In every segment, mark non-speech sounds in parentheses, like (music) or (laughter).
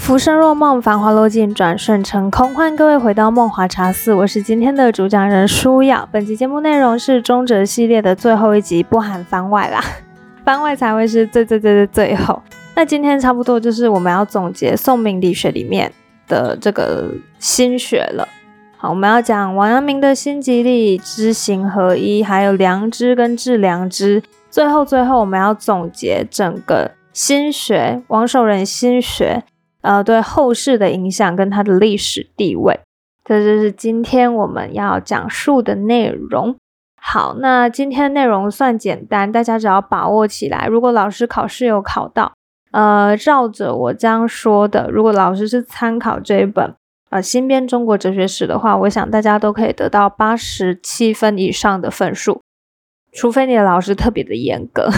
浮生若梦，繁华落尽，转瞬成空。欢迎各位回到梦华茶肆，我是今天的主讲人舒雅。本集节目内容是中哲系列的最后一集，不含番外啦，(laughs) 番外才会是最最最最最后。那今天差不多就是我们要总结宋明理学里面的这个心学了。好，我们要讲王阳明的心即理、知行合一，还有良知跟致良知。最后最后，我们要总结整个心学，王守仁心学。呃，对后世的影响跟它的历史地位，这就是今天我们要讲述的内容。好，那今天内容算简单，大家只要把握起来。如果老师考试有考到，呃，照着我这样说的，如果老师是参考这一本呃新编中国哲学史的话，我想大家都可以得到八十七分以上的分数，除非你的老师特别的严格。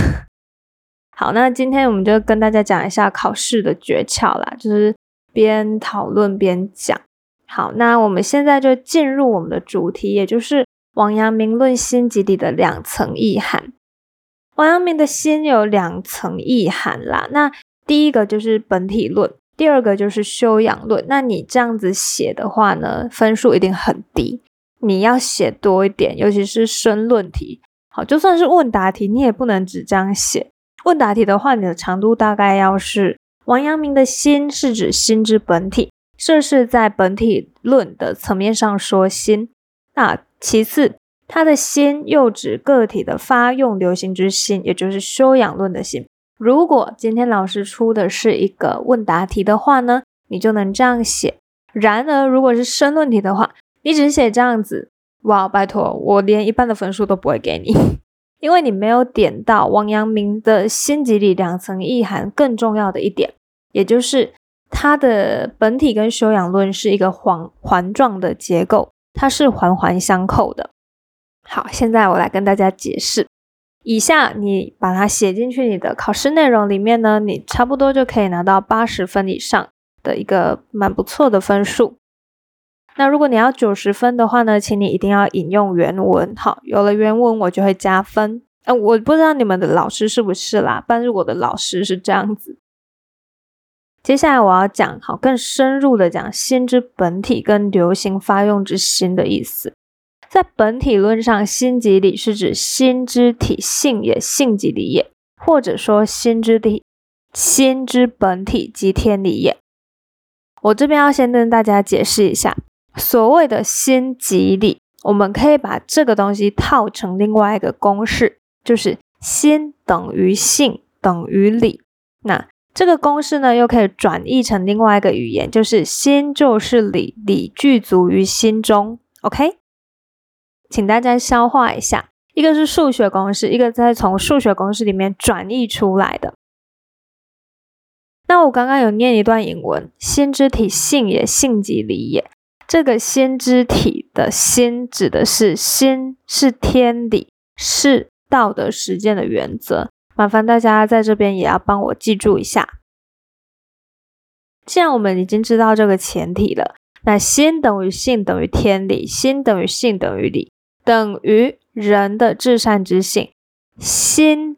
好，那今天我们就跟大家讲一下考试的诀窍啦，就是边讨论边讲。好，那我们现在就进入我们的主题，也就是王阳明论心集里的两层意涵。王阳明的心有两层意涵啦，那第一个就是本体论，第二个就是修养论。那你这样子写的话呢，分数一定很低。你要写多一点，尤其是申论题。好，就算是问答题，你也不能只这样写。问答题的话，你的长度大概要是王阳明的心是指心之本体，这是在本体论的层面上说心。那其次，他的心又指个体的发用流行之心，也就是修养论的心。如果今天老师出的是一个问答题的话呢，你就能这样写。然而，如果是申论题的话，你只写这样子，哇，拜托，我连一半的分数都不会给你。因为你没有点到王阳明的心即理两层意涵更重要的一点，也就是他的本体跟修养论是一个环环状的结构，它是环环相扣的。好，现在我来跟大家解释，以下你把它写进去你的考试内容里面呢，你差不多就可以拿到八十分以上的一个蛮不错的分数。那如果你要九十分的话呢，请你一定要引用原文。好，有了原文我就会加分。呃，我不知道你们的老师是不是啦，但是我的老师是这样子。接下来我要讲好更深入的讲心之本体跟流行发用之心的意思。在本体论上，心即理是指心之体性也，性即理也，或者说心之体心之本体即天理也。我这边要先跟大家解释一下。所谓的心即理，我们可以把这个东西套成另外一个公式，就是心等于性等于理。那这个公式呢，又可以转译成另外一个语言，就是心就是理，理具足于心中。OK，请大家消化一下，一个是数学公式，一个再从数学公式里面转译出来的。那我刚刚有念一段引文：心之体性也，性即理也。这个心之体的心指的是心是天理，是道德实践的原则。麻烦大家在这边也要帮我记住一下。既然我们已经知道这个前提了，那心等于性等于天理，心等于性等于理，等于人的至善之性，心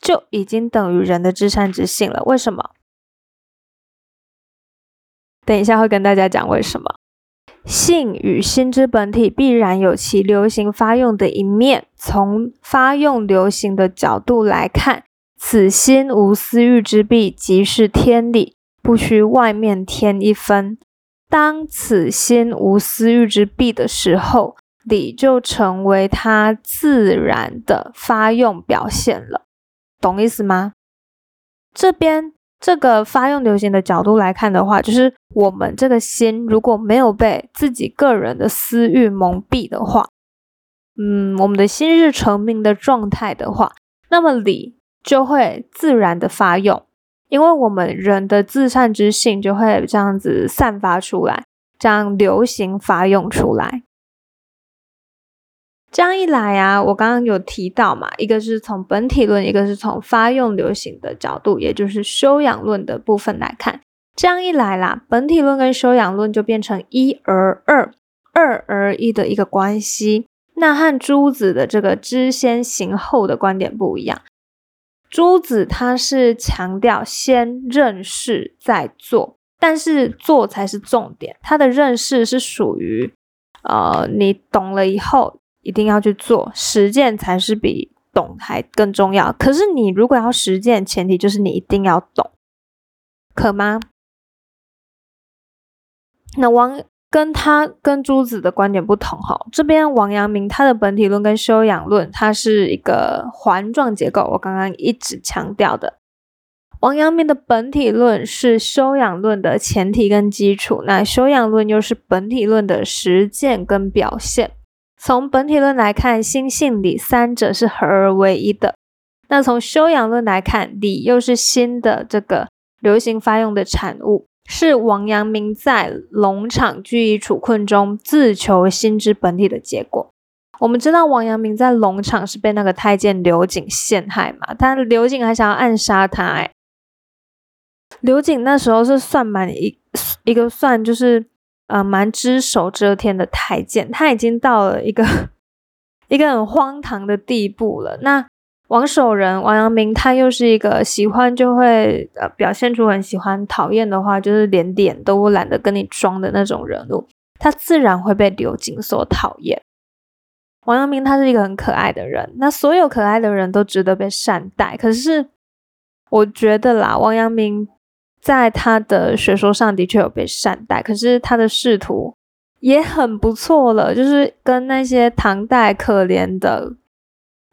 就已经等于人的至善之性了。为什么？等一下会跟大家讲为什么。性与心之本体必然有其流行发用的一面。从发用流行的角度来看，此心无私欲之弊，即是天理，不需外面添一分。当此心无私欲之弊的时候，理就成为它自然的发用表现了。懂意思吗？这边。这个发用流行的角度来看的话，就是我们这个心如果没有被自己个人的私欲蒙蔽的话，嗯，我们的心是成名的状态的话，那么理就会自然的发用，因为我们人的自善之性就会这样子散发出来，这样流行发用出来。这样一来啊，我刚刚有提到嘛，一个是从本体论，一个是从发用流行的角度，也就是修养论的部分来看。这样一来啦，本体论跟修养论就变成一而二，二而一的一个关系。那和朱子的这个知先行后的观点不一样。朱子他是强调先认识再做，但是做才是重点。他的认识是属于，呃，你懂了以后一定要去做，实践才是比懂还更重要。可是你如果要实践，前提就是你一定要懂，可吗？那王跟他跟朱子的观点不同哈，这边王阳明他的本体论跟修养论，它是一个环状结构，我刚刚一直强调的。王阳明的本体论是修养论的前提跟基础，那修养论又是本体论的实践跟表现。从本体论来看，心性理三者是合而为一的；那从修养论来看，理又是心的这个流行发用的产物，是王阳明在龙场拘役处困中自求心之本体的结果。我们知道王阳明在龙场是被那个太监刘瑾陷害嘛，但刘瑾还想要暗杀他，哎。刘瑾那时候是算满一一个算就是呃蛮只手遮天的太监，他已经到了一个一个很荒唐的地步了。那王守仁王阳明他又是一个喜欢就会呃表现出很喜欢，讨厌的话就是连脸都懒得跟你装的那种人物，他自然会被刘瑾所讨厌。王阳明他是一个很可爱的人，那所有可爱的人都值得被善待。可是我觉得啦，王阳明。在他的学说上的确有被善待，可是他的仕途也很不错了，就是跟那些唐代可怜的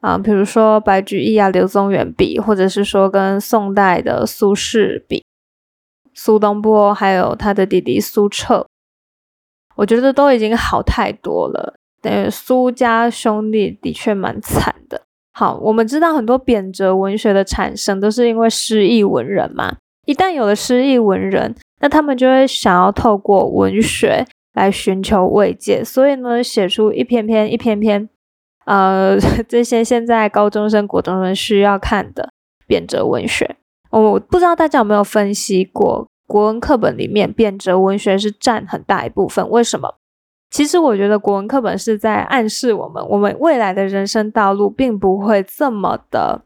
啊，比如说白居易啊、柳宗元比，或者是说跟宋代的苏轼比，苏东坡还有他的弟弟苏辙，我觉得都已经好太多了。等于苏家兄弟的确蛮惨的。好，我们知道很多贬谪文学的产生都是因为失意文人嘛。一旦有了失意文人，那他们就会想要透过文学来寻求慰藉，所以呢，写出一篇篇、一篇篇，呃，(laughs) 这些现在高中生、国中生需要看的贬谪文学。我不知道大家有没有分析过，国文课本里面贬谪文学是占很大一部分。为什么？其实我觉得国文课本是在暗示我们，我们未来的人生道路并不会这么的。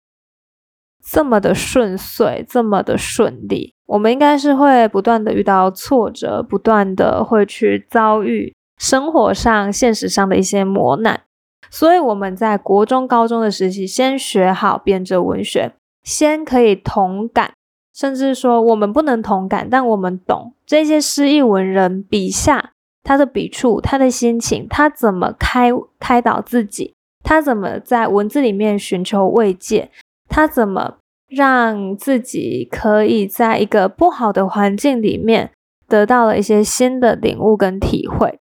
这么的顺遂，这么的顺利，我们应该是会不断的遇到挫折，不断的会去遭遇生活上、现实上的一些磨难。所以我们在国中、高中的时期，先学好编者文学，先可以同感，甚至说我们不能同感，但我们懂这些诗意文人笔下他的笔触、他的心情，他怎么开开导自己，他怎么在文字里面寻求慰藉。他怎么让自己可以在一个不好的环境里面得到了一些新的领悟跟体会？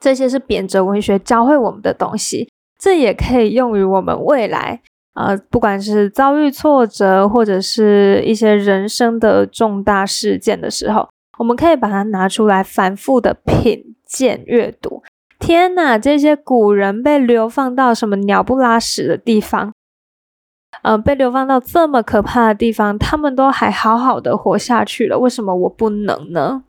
这些是贬谪文学教会我们的东西，这也可以用于我们未来。呃，不管是遭遇挫折，或者是一些人生的重大事件的时候，我们可以把它拿出来反复的品鉴阅读。天哪，这些古人被流放到什么鸟不拉屎的地方？嗯，被流放到这么可怕的地方，他们都还好好的活下去了，为什么我不能呢？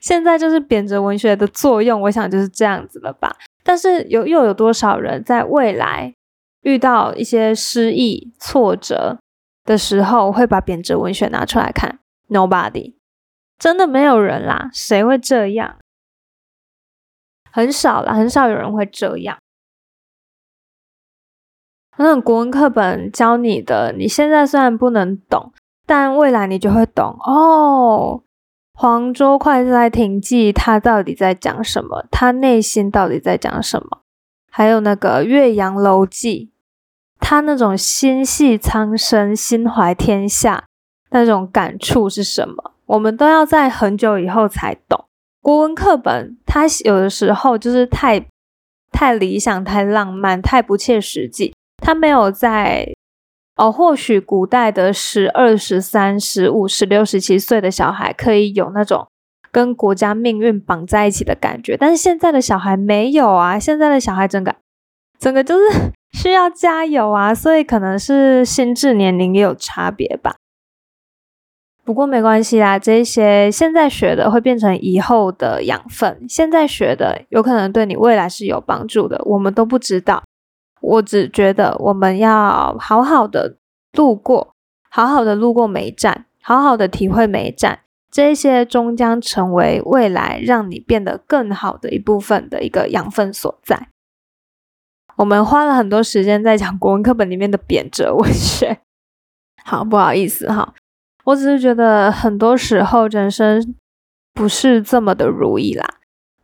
现在就是贬谪文学的作用，我想就是这样子了吧。但是有又有多少人在未来遇到一些失意、挫折的时候，会把贬谪文学拿出来看？Nobody，真的没有人啦，谁会这样？很少了，很少有人会这样。那国文课本教你的，你现在虽然不能懂，但未来你就会懂哦。黄州快哉亭记，他到底在讲什么？他内心到底在讲什么？还有那个岳阳楼记，他那种心系苍生、心怀天下那种感触是什么？我们都要在很久以后才懂。国文课本它有的时候就是太太理想、太浪漫、太不切实际。他没有在哦，或许古代的十二、十三、十五、十六、十七岁的小孩可以有那种跟国家命运绑在一起的感觉，但是现在的小孩没有啊！现在的小孩整个整个就是 (laughs) 需要加油啊，所以可能是心智年龄也有差别吧。不过没关系啦，这些现在学的会变成以后的养分，现在学的有可能对你未来是有帮助的，我们都不知道。我只觉得我们要好好的路过，好好的路过每一站，好好的体会每一站，这些终将成为未来让你变得更好的一部分的一个养分所在。我们花了很多时间在讲国文课本里面的贬谪文学，(laughs) 好不好意思哈？我只是觉得很多时候人生不是这么的如意啦，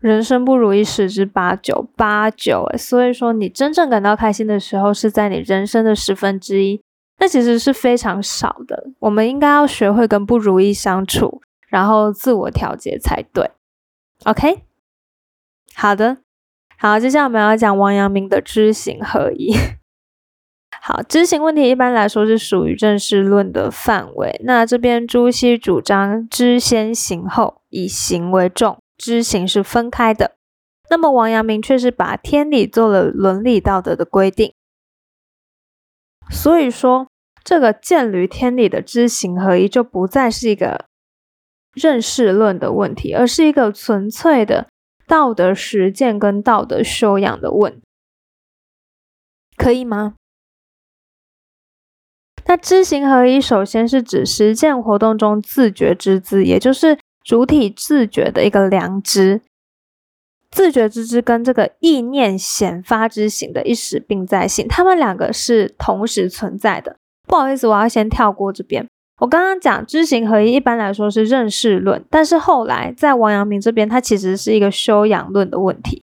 人生不如意十之八九，八九所以说你真正感到开心的时候是在你人生的十分之一，那其实是非常少的。我们应该要学会跟不如意相处，然后自我调节才对。OK，好的。好，接下来我们要讲王阳明的知行合一。(laughs) 好，知行问题一般来说是属于正式论的范围。那这边朱熹主张知先行后，以行为重，知行是分开的。那么王阳明却是把天理做了伦理道德的规定。所以说，这个见履天理的知行合一就不再是一个认识论的问题，而是一个纯粹的。道德实践跟道德修养的问，可以吗？那知行合一，首先是指实践活动中自觉之知，也就是主体自觉的一个良知。自觉之知跟这个意念显发之行的一时并在性，他们两个是同时存在的。不好意思，我要先跳过这边。我刚刚讲知行合一，一般来说是认识论，但是后来在王阳明这边，它其实是一个修养论的问题。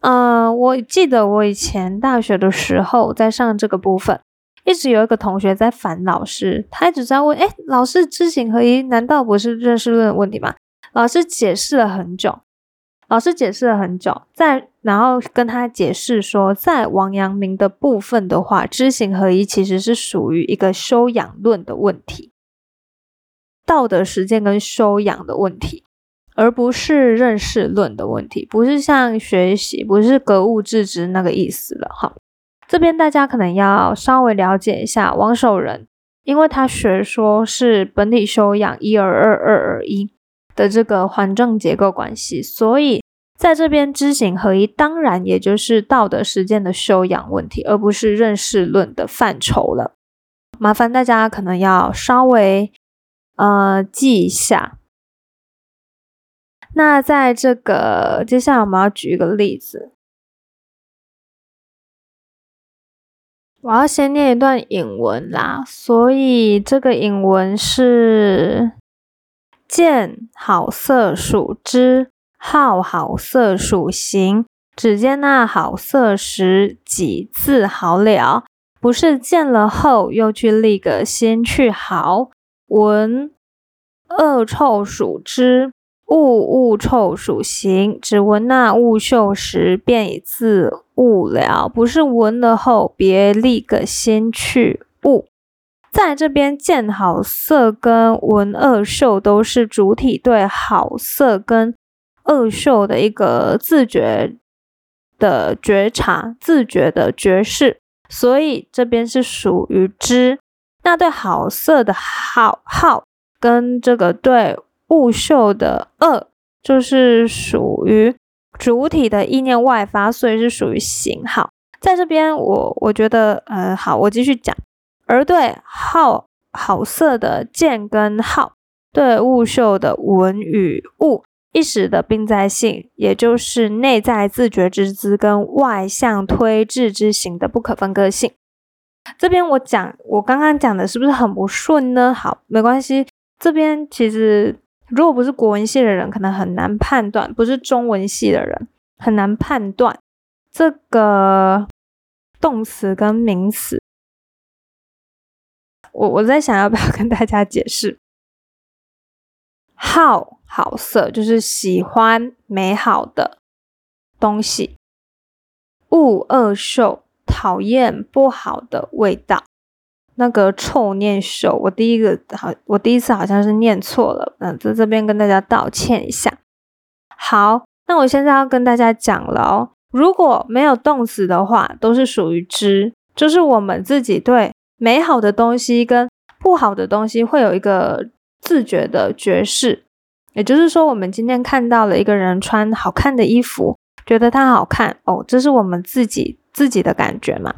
嗯，我记得我以前大学的时候在上这个部分，一直有一个同学在烦老师，他一直在问：哎，老师，知行合一难道不是认识论的问题吗？老师解释了很久，老师解释了很久，在然后跟他解释说，在王阳明的部分的话，知行合一其实是属于一个修养论的问题。道德实践跟修养的问题，而不是认识论的问题，不是像学习，不是格物致知那个意思了哈。这边大家可能要稍微了解一下王守仁，因为他学说是本体修养一而二二而一的这个环正结构关系，所以在这边知行合一，当然也就是道德实践的修养问题，而不是认识论的范畴了。麻烦大家可能要稍微。呃，记一下。那在这个接下来，我们要举一个例子。我要先念一段引文啦，所以这个引文是：见好色属知，好好色属行。只见那好色时，己自好了，不是见了后又去立个先去好。闻恶臭属知，物物臭属行。只闻那物嗅时，便已自悟了。不是闻了后，别立个心去悟。在这边见好色跟闻恶嗅，都是主体对好色跟恶嗅的一个自觉的觉察、自觉的觉视，所以这边是属于知。那对好色的好好，跟这个对物秀的恶，就是属于主体的意念外发，所以是属于行好。在这边，我我觉得，呃，好，我继续讲。而对好好色的见跟好，对物秀的闻与物，一时的并在性，也就是内在自觉之资跟外向推致之行的不可分割性。这边我讲，我刚刚讲的是不是很不顺呢？好，没关系。这边其实如果不是国文系的人，可能很难判断；不是中文系的人，很难判断这个动词跟名词。我我在想要不要跟大家解释？好好色就是喜欢美好的东西，恶恶受。讨厌不好的味道，那个臭念手，我第一个好，我第一次好像是念错了，嗯，在这边跟大家道歉一下。好，那我现在要跟大家讲了哦，如果没有动词的话，都是属于知，就是我们自己对美好的东西跟不好的东西会有一个自觉的觉视，也就是说，我们今天看到了一个人穿好看的衣服，觉得他好看哦，这是我们自己。自己的感觉嘛，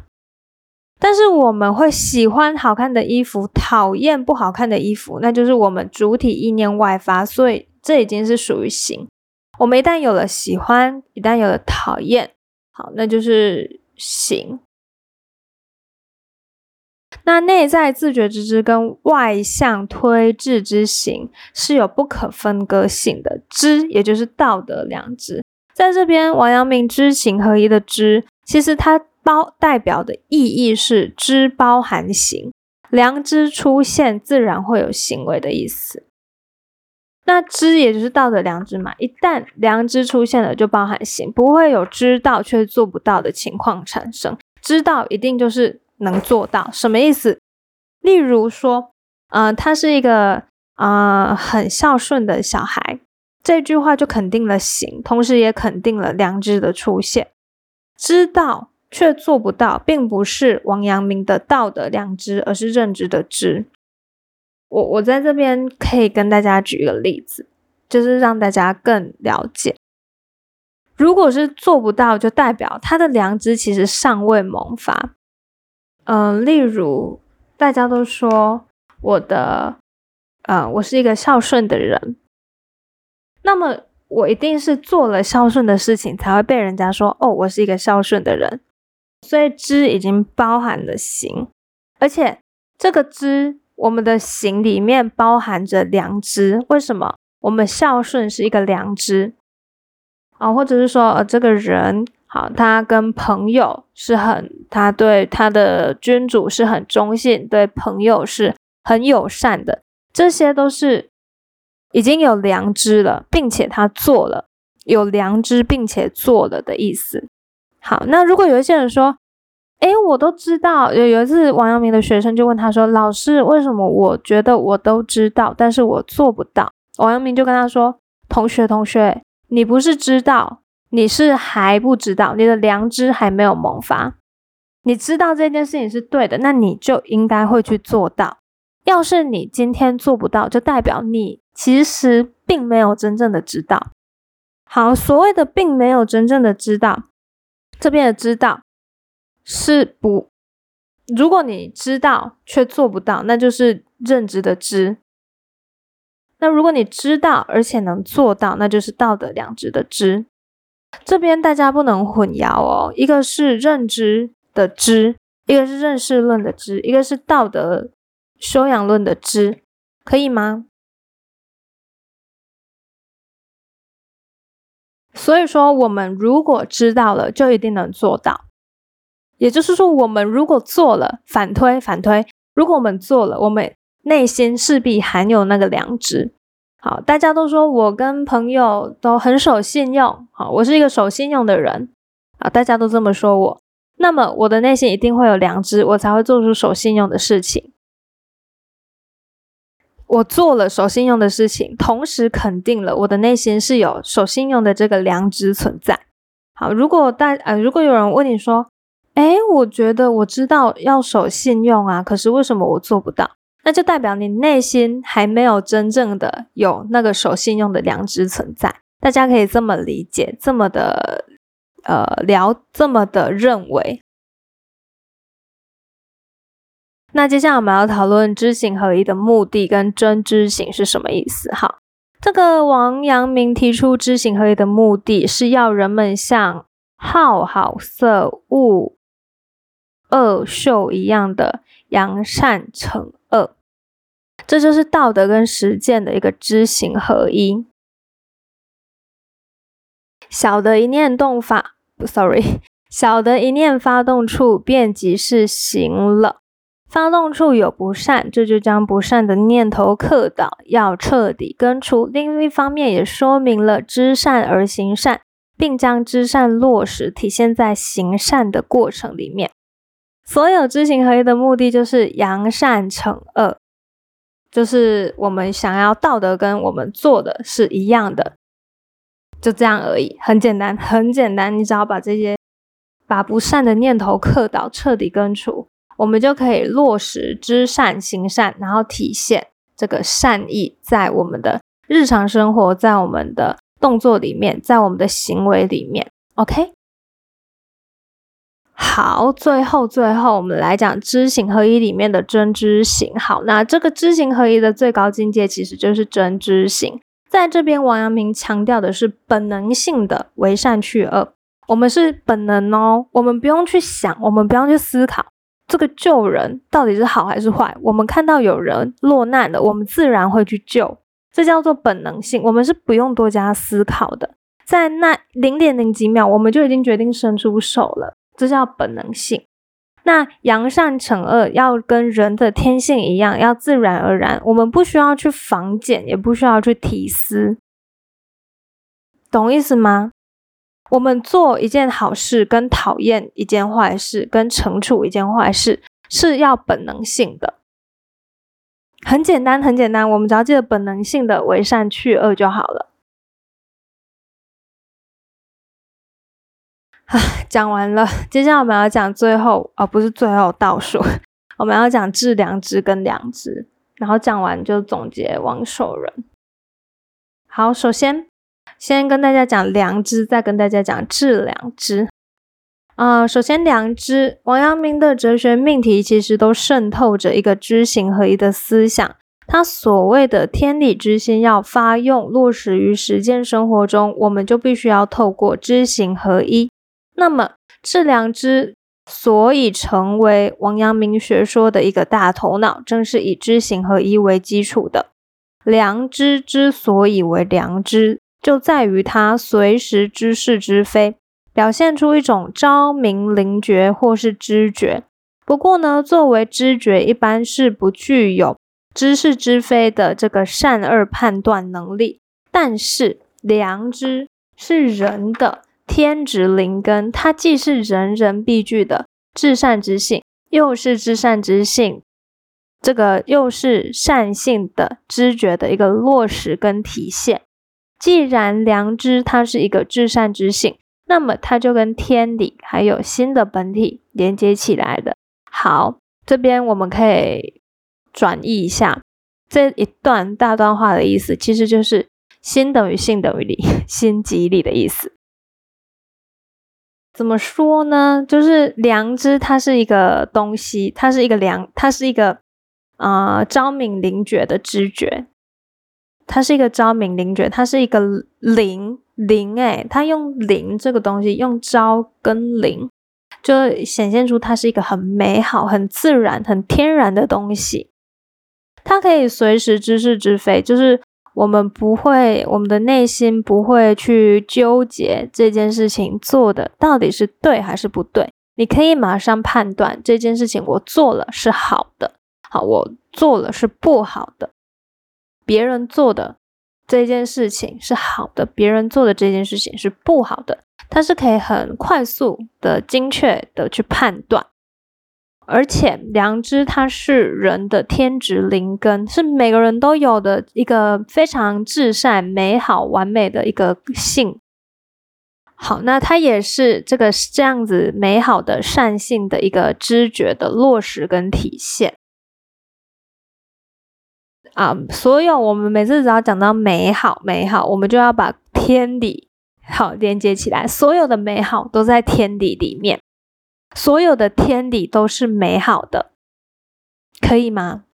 但是我们会喜欢好看的衣服，讨厌不好看的衣服，那就是我们主体意念外发，所以这已经是属于行。我们一旦有了喜欢，一旦有了讨厌，好，那就是行。那内在自觉之知跟外向推致之行是有不可分割性的。知也就是道德良知，在这边王阳明知行合一的知，其实它包代表的意义是知包含行，良知出现自然会有行为的意思。那知也就是道德良知嘛，一旦良知出现了，就包含行，不会有知道却做不到的情况产生。知道一定就是能做到，什么意思？例如说，呃，他是一个啊很孝顺的小孩，这句话就肯定了行，同时也肯定了良知的出现。知道却做不到，并不是王阳明的道德良知，而是认知的知。我我在这边可以跟大家举一个例子，就是让大家更了解。如果是做不到，就代表他的良知其实尚未萌发。嗯，例如大家都说我的，呃，我是一个孝顺的人，那么我一定是做了孝顺的事情，才会被人家说哦，我是一个孝顺的人。所以知已经包含了行，而且这个知。我们的行里面包含着良知，为什么？我们孝顺是一个良知啊，或者是说，呃，这个人好，他跟朋友是很，他对他的君主是很忠信，对朋友是很友善的，这些都是已经有良知了，并且他做了，有良知并且做了的意思。好，那如果有一些人说，哎，我都知道。有有一次，王阳明的学生就问他说：“老师，为什么我觉得我都知道，但是我做不到？”王阳明就跟他说：“同学，同学，你不是知道，你是还不知道，你的良知还没有萌发。你知道这件事情是对的，那你就应该会去做到。要是你今天做不到，就代表你其实并没有真正的知道。好，所谓的并没有真正的知道，这边的知道。”是不？如果你知道却做不到，那就是认知的知。那如果你知道而且能做到，那就是道德良知的知。这边大家不能混淆哦，一个是认知的知，一个是认识论的知，一个是道德修养论的知，可以吗？所以说，我们如果知道了，就一定能做到。也就是说，我们如果做了反推反推，如果我们做了，我们内心势必含有那个良知。好，大家都说我跟朋友都很守信用，好，我是一个守信用的人啊，大家都这么说我，那么我的内心一定会有良知，我才会做出守信用的事情。我做了守信用的事情，同时肯定了我的内心是有守信用的这个良知存在。好，如果大呃，如果有人问你说，哎，我觉得我知道要守信用啊，可是为什么我做不到？那就代表你内心还没有真正的有那个守信用的良知存在。大家可以这么理解，这么的呃聊，这么的认为。那接下来我们要讨论知行合一的目的跟真知行是什么意思？哈，这个王阳明提出知行合一的目的是要人们像好好色恶。恶秀一样的扬善惩恶，这就是道德跟实践的一个知行合一。小的一念动法，sorry，小的一念发动处便即是行了。发动处有不善，这就将不善的念头克倒，要彻底根除。另一方面，也说明了知善而行善，并将知善落实体现在行善的过程里面。所有知行合一的目的就是扬善惩恶，就是我们想要道德跟我们做的是一样的，就这样而已，很简单，很简单。你只要把这些把不善的念头克倒，彻底根除，我们就可以落实知善行善，然后体现这个善意在我们的日常生活，在我们的动作里面，在我们的行为里面。OK。好，最后最后我们来讲知行合一里面的真知行。好，那这个知行合一的最高境界其实就是真知行。在这边，王阳明强调的是本能性的为善去恶。我们是本能哦，我们不用去想，我们不用去思考这个救人到底是好还是坏。我们看到有人落难了，我们自然会去救，这叫做本能性。我们是不用多加思考的，在那零点零几秒，我们就已经决定伸出手了。这叫本能性。那扬善惩恶要跟人的天性一样，要自然而然。我们不需要去防检，也不需要去提思，懂意思吗？我们做一件好事，跟讨厌一件坏事，跟惩处一件坏事，是要本能性的。很简单，很简单，我们只要记得本能性的为善去恶就好了。啊，讲完了，接下来我们要讲最后，哦，不是最后倒数，我们要讲致良知跟良知，然后讲完就总结王守仁。好，首先先跟大家讲良知，再跟大家讲致良知。啊，首先良知，王阳明的哲学命题其实都渗透着一个知行合一的思想。他所谓的天理之心要发用落实于实践生活中，我们就必须要透过知行合一。那么，致良知所以成为王阳明学说的一个大头脑，正是以知行合一为基础的。良知之所以为良知，就在于它随时知是知非，表现出一种昭明灵觉或是知觉。不过呢，作为知觉，一般是不具有知是知非的这个善恶判断能力。但是，良知是人的。天职灵根，它既是人人必具的至善之性，又是至善之性，这个又是善性的知觉的一个落实跟体现。既然良知它是一个至善之性，那么它就跟天理还有心的本体连接起来的。好，这边我们可以转译一下这一段大段话的意思，其实就是心等于性等于理，(laughs) 心即理的意思。怎么说呢？就是良知，它是一个东西，它是一个良，它是一个啊昭明灵觉的知觉，它是一个昭明灵觉，它是一个灵灵哎，它用灵这个东西，用昭跟灵，就显现出它是一个很美好、很自然、很天然的东西，它可以随时知是知非，就是。我们不会，我们的内心不会去纠结这件事情做的到底是对还是不对。你可以马上判断这件事情我做了是好的，好，我做了是不好的。别人做的这件事情是好的，别人做的这件事情是不好的，它是可以很快速的、精确的去判断。而且良知它是人的天职灵根，是每个人都有的一个非常至善、美好、完美的一个性。好，那它也是这个这样子美好的善性的一个知觉的落实跟体现。啊，所有我们每次只要讲到美好，美好，我们就要把天理好连接起来，所有的美好都在天理里面。所有的天理都是美好的，可以吗？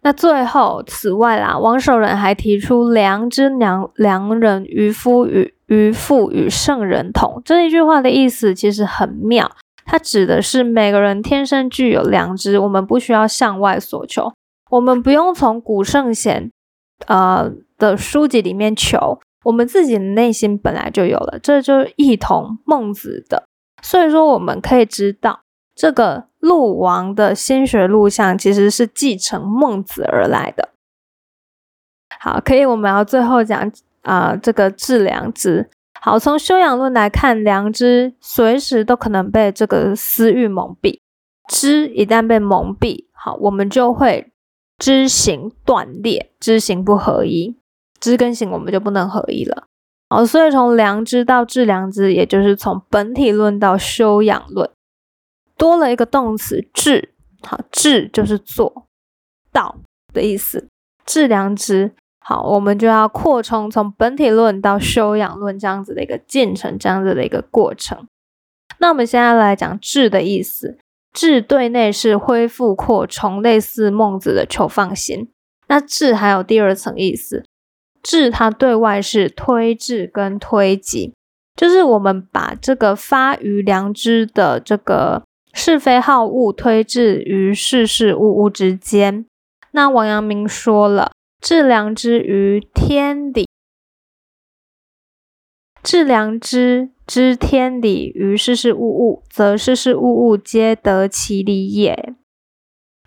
那最后，此外啦，王守仁还提出“良知良良人，渔夫与渔父与圣人同”这一句话的意思其实很妙，它指的是每个人天生具有良知，我们不需要向外索求，我们不用从古圣贤呃的书籍里面求。我们自己的内心本来就有了，这就一同孟子的。所以说，我们可以知道，这个陆王的心学录像其实是继承孟子而来的。好，可以，我们要最后讲啊，这个致良知。好，从修养论来看，良知随时都可能被这个私欲蒙蔽。知一旦被蒙蔽，好，我们就会知行断裂，知行不合一。知跟行，我们就不能合一了。好，所以从良知到致良知，也就是从本体论到修养论，多了一个动词致。好，致就是做到的意思。致良知，好，我们就要扩充从本体论到修养论这样子的一个进程，这样子的一个过程。那我们现在来讲智的意思，智对内是恢复扩充，类似孟子的求放心。那智还有第二层意思，智它对外是推智跟推己，就是我们把这个发于良知的这个是非好恶推至于事事物物之间。那王阳明说了。致良知于天理，致良知知天理于事事物物，则事事物物皆得其理也。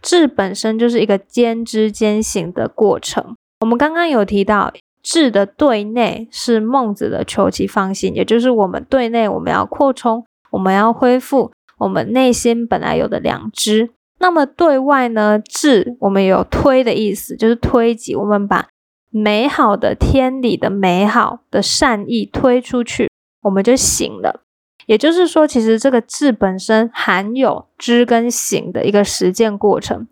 智本身就是一个兼知兼行的过程。我们刚刚有提到，智的对内是孟子的求其放心，也就是我们对内我们要扩充，我们要恢复我们内心本来有的良知。那么对外呢，智我们有推的意思，就是推己，我们把美好的天理的美好的善意推出去，我们就行了。也就是说，其实这个智本身含有知跟行的一个实践过程，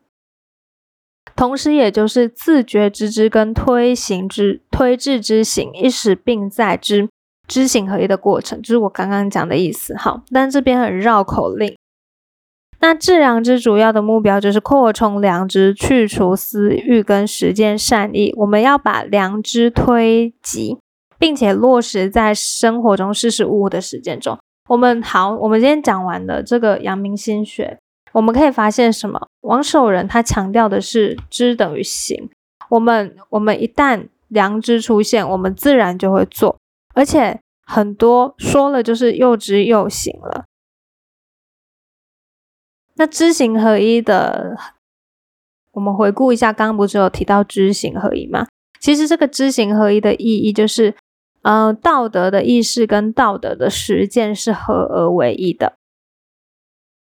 同时也就是自觉知之跟推行之推智之行一使并在之知行合一的过程，就是我刚刚讲的意思。好，但这边很绕口令。那治良知主要的目标就是扩充良知，去除私欲跟实践善意。我们要把良知推及，并且落实在生活中事事物物的实践中。我们好，我们今天讲完了这个阳明心学，我们可以发现什么？王守仁他强调的是知等于行。我们我们一旦良知出现，我们自然就会做，而且很多说了就是又知又行了。那知行合一的，我们回顾一下，刚刚不是有提到知行合一吗？其实这个知行合一的意义就是，呃，道德的意识跟道德的实践是合而为一的。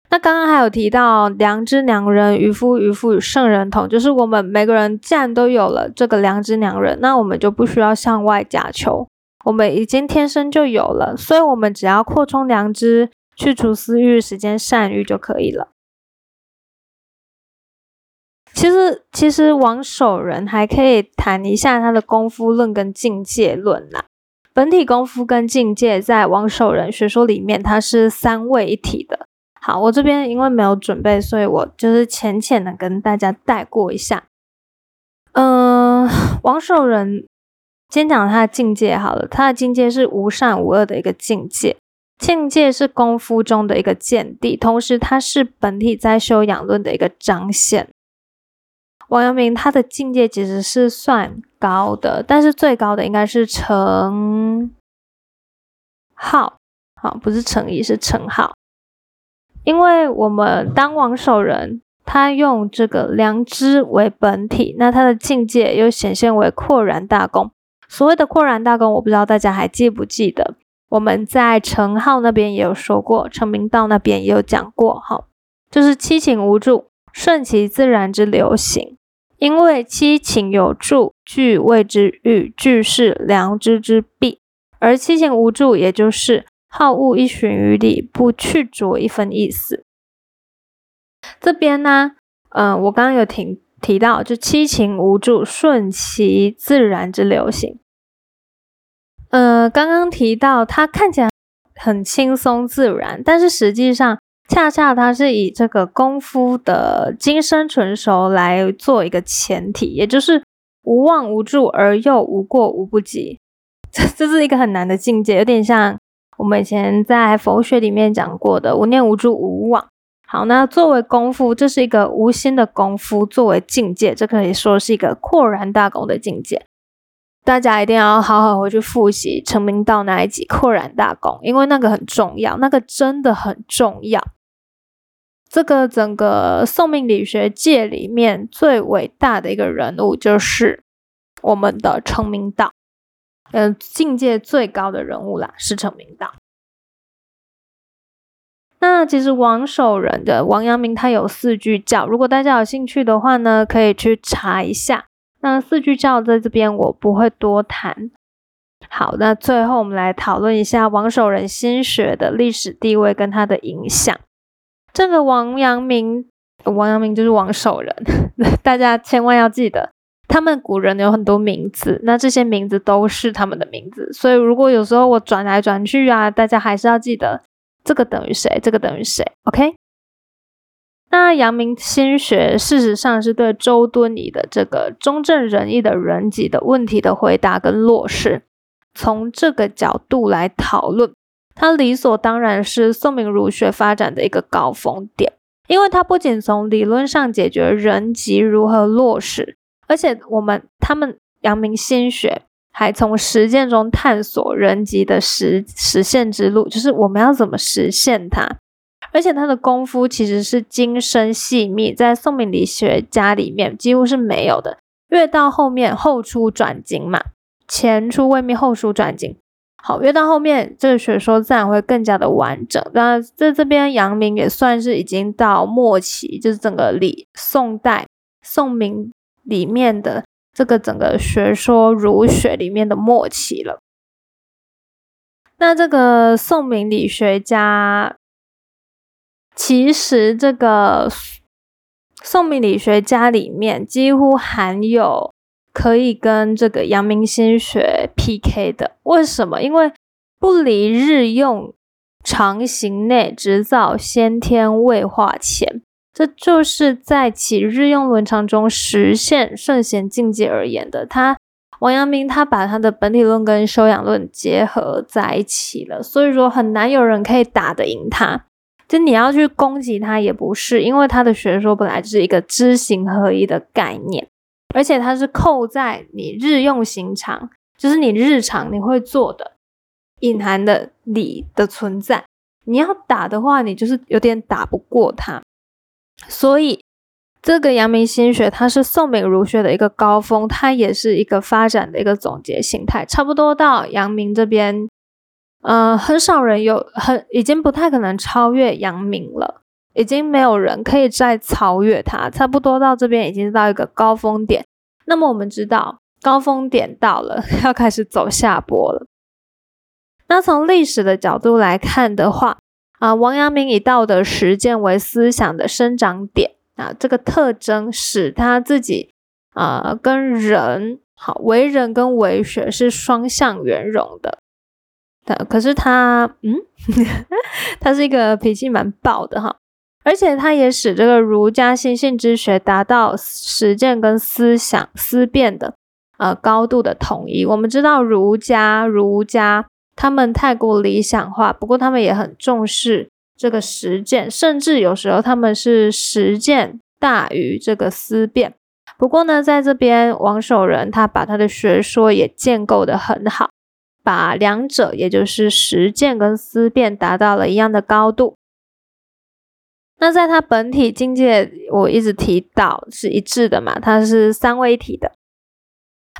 那刚刚还有提到良知良人，渔夫渔夫与圣人同，就是我们每个人既然都有了这个良知良人，那我们就不需要向外假求，我们已经天生就有了，所以我们只要扩充良知，去除私欲，实践善欲就可以了。其实，其实王守仁还可以谈一下他的功夫论跟境界论啦。本体功夫跟境界在王守仁学说里面，它是三位一体的。好，我这边因为没有准备，所以我就是浅浅的跟大家带过一下。嗯，王守仁先讲他的境界好了，他的境界是无善无恶的一个境界，境界是功夫中的一个见地，同时它是本体在修养论的一个彰显。王阳明他的境界其实是算高的，但是最高的应该是成浩，好，不是成义，是成浩。因为我们当王守仁，他用这个良知为本体，那他的境界又显现为阔然大功。所谓的阔然大功，我不知道大家还记不记得？我们在成浩那边也有说过，成明道那边也有讲过，哈，就是七情无助，顺其自然之流行。因为七情有助，具谓之欲，具是良知之弊；而七情无助，也就是好恶一循于理，不去着一分意思。这边呢，嗯，我刚刚有提提到，就七情无助，顺其自然之流行。呃，刚刚提到它看起来很轻松自然，但是实际上。恰恰它是以这个功夫的精深纯熟来做一个前提，也就是无妄无助而又无过无不及，这这是一个很难的境界，有点像我们以前在佛学里面讲过的无念无助无妄。好，那作为功夫，这是一个无心的功夫，作为境界，这可以说是一个阔然大功的境界。大家一定要好好回去复习成名道那一集阔然大功，因为那个很重要，那个真的很重要。这个整个宋命理学界里面最伟大的一个人物，就是我们的成明道，嗯，境界最高的人物啦，是成明道。那其实王守仁的王阳明他有四句教，如果大家有兴趣的话呢，可以去查一下。那四句教在这边我不会多谈。好，那最后我们来讨论一下王守仁心学的历史地位跟他的影响。这个王阳明，王阳明就是王守仁，(laughs) 大家千万要记得，他们古人有很多名字，那这些名字都是他们的名字，所以如果有时候我转来转去啊，大家还是要记得这个等于谁，这个等于谁，OK？那阳明心学事实上是对周敦颐的这个中正仁义的人己的问题的回答跟落实，从这个角度来讨论，它理所当然是宋明儒学发展的一个高峰点，因为它不仅从理论上解决人己如何落实。而且我们他们阳明心学还从实践中探索人级的实实现之路，就是我们要怎么实现它。而且他的功夫其实是精深细密，在宋明理学家里面几乎是没有的。越到后面后出转精嘛，前出未密，后出转精。好，越到后面这个学说自然会更加的完整。那在这边阳明也算是已经到末期，就是整个李宋代宋明。里面的这个整个学说儒学里面的末期了。那这个宋明理学家，其实这个宋明理学家里面几乎含有可以跟这个阳明心学 PK 的。为什么？因为不离日用常行内，直造先天未化前。这就是在其日用伦常中实现圣贤境界而言的。他王阳明他把他的本体论跟修养论结合在一起了，所以说很难有人可以打得赢他。就你要去攻击他也不是，因为他的学说本来就是一个知行合一的概念，而且它是扣在你日用行常，就是你日常你会做的隐含的理的存在。你要打的话，你就是有点打不过他。所以，这个阳明心学它是宋明儒学的一个高峰，它也是一个发展的一个总结形态。差不多到阳明这边，呃，很少人有很已经不太可能超越阳明了，已经没有人可以再超越它。差不多到这边已经到一个高峰点。那么我们知道，高峰点到了，(laughs) 要开始走下坡了。那从历史的角度来看的话，啊，王阳明以道德实践为思想的生长点啊，这个特征使他自己啊跟人好为人跟为学是双向圆融的。但可是他嗯，(laughs) 他是一个脾气蛮暴的哈，而且他也使这个儒家心性之学达到实践跟思想思辨的呃高度的统一。我们知道儒家儒家。他们太过理想化，不过他们也很重视这个实践，甚至有时候他们是实践大于这个思辨。不过呢，在这边王守仁他把他的学说也建构的很好，把两者也就是实践跟思辨达到了一样的高度。那在他本体境界，我一直提到是一致的嘛，它是三位一体的。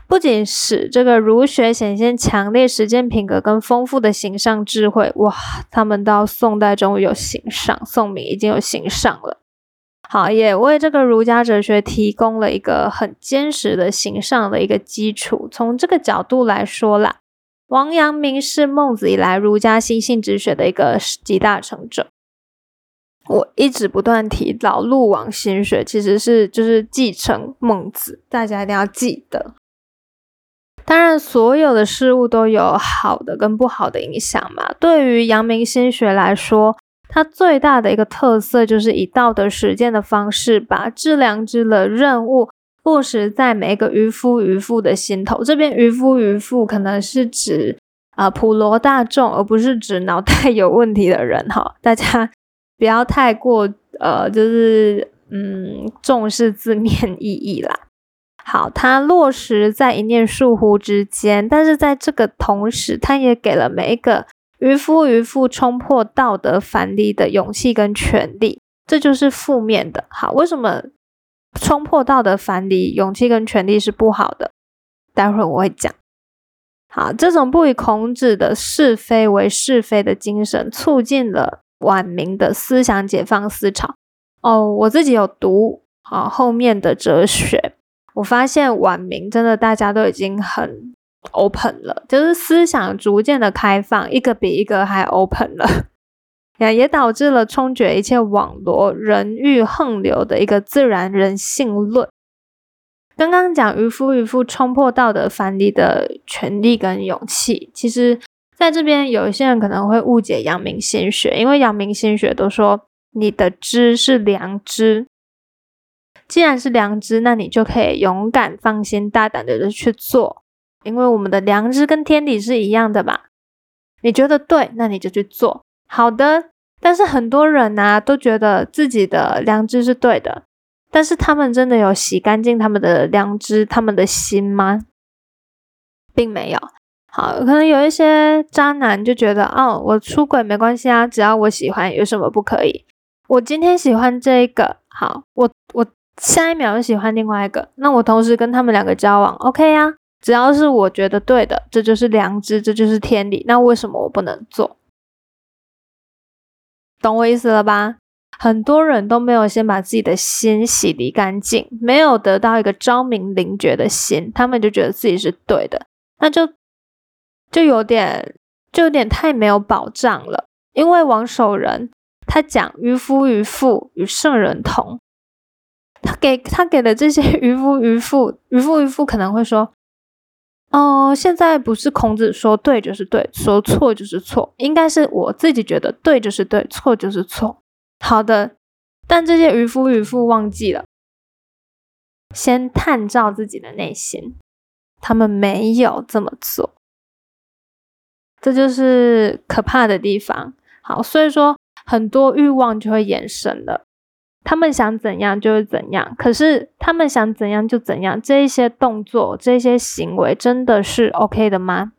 不仅使这个儒学显现强烈实践品格跟丰富的形上智慧，哇，他们到宋代终于有形上，宋明已经有形上了。好，也为这个儒家哲学提供了一个很坚实的形上的一个基础。从这个角度来说啦，王阳明是孟子以来儒家心性之学的一个集大成者。我一直不断提老陆王心学，其实是就是继承孟子，大家一定要记得。当然，所有的事物都有好的跟不好的影响嘛。对于阳明心学来说，它最大的一个特色就是以道德实践的方式，把致良知的任务落实在每一个渔夫渔妇的心头。这边渔夫渔妇可能是指啊普罗大众，而不是指脑袋有问题的人哈。大家不要太过呃，就是嗯重视字面意义啦。好，它落实在一念疏忽之间，但是在这个同时，它也给了每一个渔夫渔妇冲破道德藩篱的勇气跟权利，这就是负面的。好，为什么冲破道德藩篱、勇气跟权利是不好的？待会儿我会讲。好，这种不以孔子的是非为是非的精神，促进了晚明的思想解放思潮。哦，我自己有读好后面的哲学。我发现晚明真的大家都已经很 open 了，就是思想逐渐的开放，一个比一个还 open 了，(laughs) 也也导致了冲决一切网罗人欲横流的一个自然人性论。刚刚讲渔夫渔夫冲破道德藩篱的权利跟勇气，其实在这边有一些人可能会误解阳明心学，因为阳明心学都说你的知是良知，既然是良知，那你就可以勇敢、放心、大胆的去做，因为我们的良知跟天理是一样的嘛。你觉得对，那你就去做。好的，但是很多人呢都觉得自己的良知是对的。但是他们真的有洗干净他们的良知、他们的心吗？并没有。好，可能有一些渣男就觉得，哦，我出轨没关系啊，只要我喜欢，有什么不可以？我今天喜欢这个，好，我我下一秒又喜欢另外一个，那我同时跟他们两个交往，OK 啊？只要是我觉得对的，这就是良知，这就是天理。那为什么我不能做？懂我意思了吧？很多人都没有先把自己的心洗涤干净，没有得到一个昭明灵觉的心，他们就觉得自己是对的，那就就有点就有点太没有保障了。因为王守仁他讲渔夫渔妇与圣人同，他给他给的这些 (laughs) 渔夫渔妇渔夫渔妇可能会说，哦，现在不是孔子说对就是对，说错就是错，应该是我自己觉得对就是对，错就是错。好的，但这些渔夫渔妇忘记了先探照自己的内心，他们没有这么做，这就是可怕的地方。好，所以说很多欲望就会衍生了，他们想怎样就是怎样，可是他们想怎样就怎样，这一些动作、这些行为真的是 OK 的吗？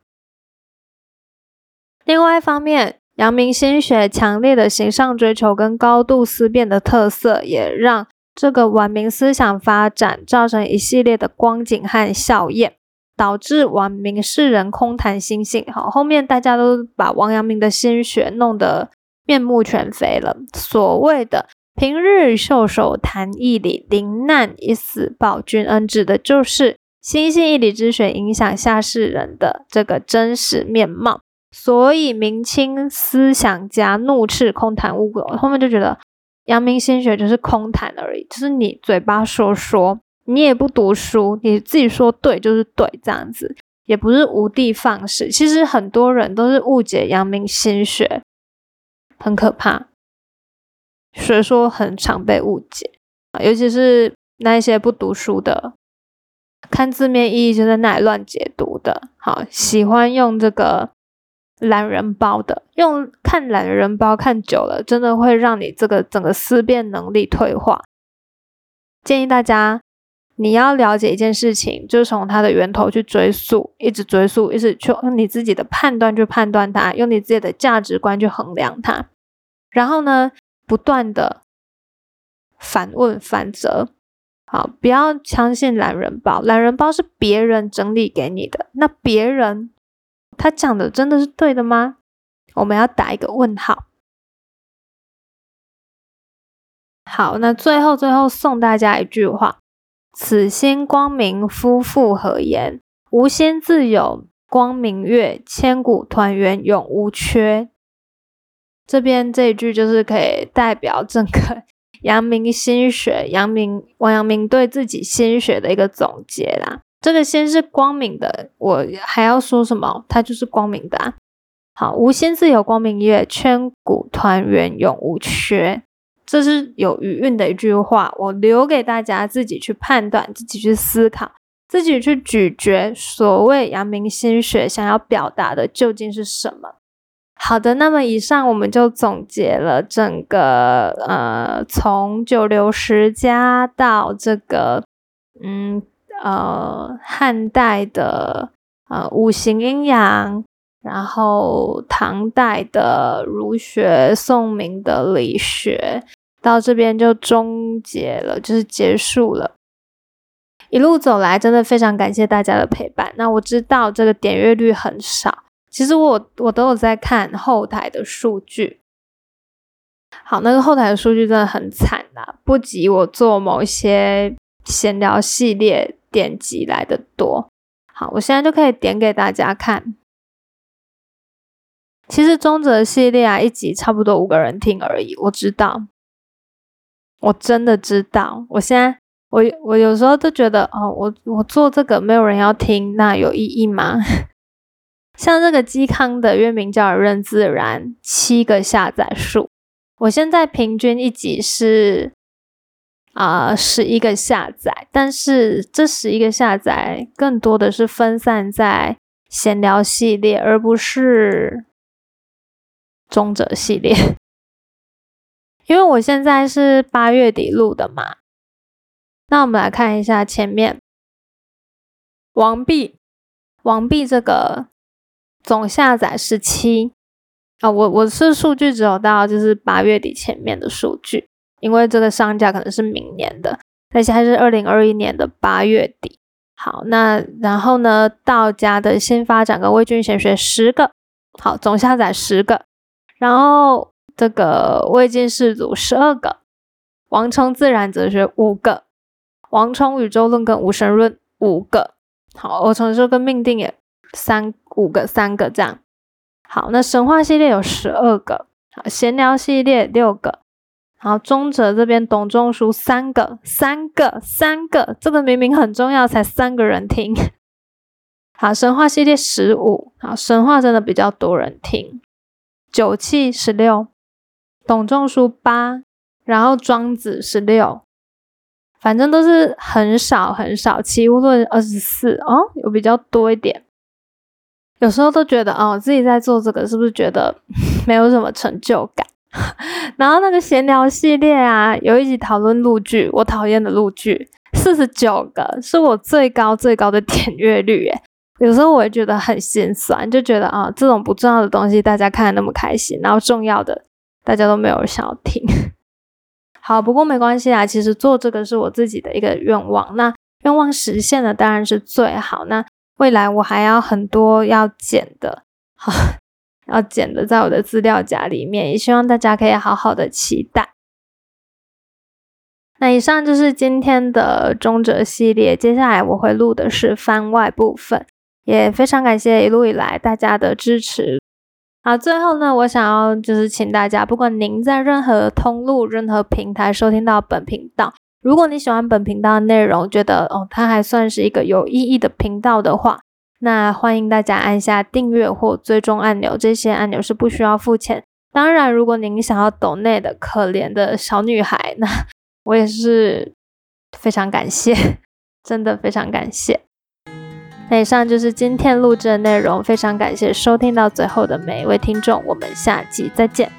另外一方面。阳明心学强烈的形上追求跟高度思辨的特色，也让这个晚明思想发展造成一系列的光景和效验，导致王明世人空谈心性。好，后面大家都把王阳明的心学弄得面目全非了。所谓的平日袖手谈义理，临难以死报君恩，指的就是心性义理之学影响下世人的这个真实面貌。所以明清思想家怒斥空谈误国，后面就觉得阳明心学就是空谈而已，就是你嘴巴说说，你也不读书，你自己说对就是对，这样子也不是无的放矢。其实很多人都是误解阳明心学，很可怕，所以说很常被误解尤其是那一些不读书的，看字面意义就在那里乱解读的，好喜欢用这个。懒人包的，用看懒人包看久了，真的会让你这个整个思辨能力退化。建议大家，你要了解一件事情，就从它的源头去追溯，一直追溯，一直去用你自己的判断去判断它，用你自己的价值观去衡量它。然后呢，不断的反问反责，好，不要相信懒人包，懒人包是别人整理给你的，那别人。他讲的真的是对的吗？我们要打一个问号。好，那最后最后送大家一句话：“此心光明，夫妇何言？无心自有光明月，千古团圆永无缺。”这边这一句就是可以代表整个阳明心学，阳明王阳明对自己心学的一个总结啦。这个心是光明的，我还要说什么？它就是光明的。好，无心自有光明月，千古团圆永无缺。这是有余韵的一句话，我留给大家自己去判断，自己去思考，自己去咀嚼。所谓阳明心学想要表达的究竟是什么？好的，那么以上我们就总结了整个呃，从九流十家到这个嗯。呃，汉代的呃五行阴阳，然后唐代的儒学，宋明的理学，到这边就终结了，就是结束了。一路走来，真的非常感谢大家的陪伴。那我知道这个点阅率很少，其实我我都有在看后台的数据。好，那个后台的数据真的很惨呐，不及我做某一些闲聊系列。点击来的多，好，我现在就可以点给大家看。其实中泽系列啊，一集差不多五个人听而已。我知道，我真的知道。我现在我我有时候都觉得，哦，我我做这个没有人要听，那有意义吗？(laughs) 像这个嵇康的《月明教而认自然》，七个下载数，我现在平均一集是啊十一个下载，但是这十一个下载更多的是分散在闲聊系列，而不是中者系列。因为我现在是八月底录的嘛。那我们来看一下前面，王币，王币这个总下载十七啊，我我是数据只有到就是八月底前面的数据，因为这个上架可能是明年的，但现在是二零二一年的八月底。好，那然后呢，道家的新发展跟魏军贤学十个，好，总下载十个，然后这个魏晋世祖十二个，王充自然哲学五个。王充宇宙论跟无神论五个，好，我传说跟命定也三五个三个这样，好，那神话系列有十二个，好，闲聊系列六个，好，中哲这边董仲舒三个三个三个，这个明明很重要，才三个人听，好，神话系列十五，好，神话真的比较多人听，九气十六，董仲舒八，然后庄子十六。反正都是很少很少，齐物论二十四哦，有比较多一点。有时候都觉得哦，自己在做这个是不是觉得 (laughs) 没有什么成就感？(laughs) 然后那个闲聊系列啊，有一集讨论陆剧，我讨厌的陆剧，四十九个是我最高最高的点阅率诶。有时候我也觉得很心酸，就觉得啊，这种不重要的东西大家看的那么开心，然后重要的大家都没有想要听。(laughs) 好，不过没关系啊。其实做这个是我自己的一个愿望，那愿望实现了当然是最好。那未来我还要很多要剪的，好，(laughs) 要剪的在我的资料夹里面，也希望大家可以好好的期待。那以上就是今天的中哲系列，接下来我会录的是番外部分，也非常感谢一路以来大家的支持。好，最后呢，我想要就是请大家，不管您在任何通路、任何平台收听到本频道，如果你喜欢本频道的内容，觉得哦它还算是一个有意义的频道的话，那欢迎大家按下订阅或追踪按钮，这些按钮是不需要付钱。当然，如果您想要抖内的可怜的小女孩，那 (laughs) 我也是非常感谢，(laughs) 真的非常感谢。那以上就是今天录制的内容，非常感谢收听到最后的每一位听众，我们下期再见。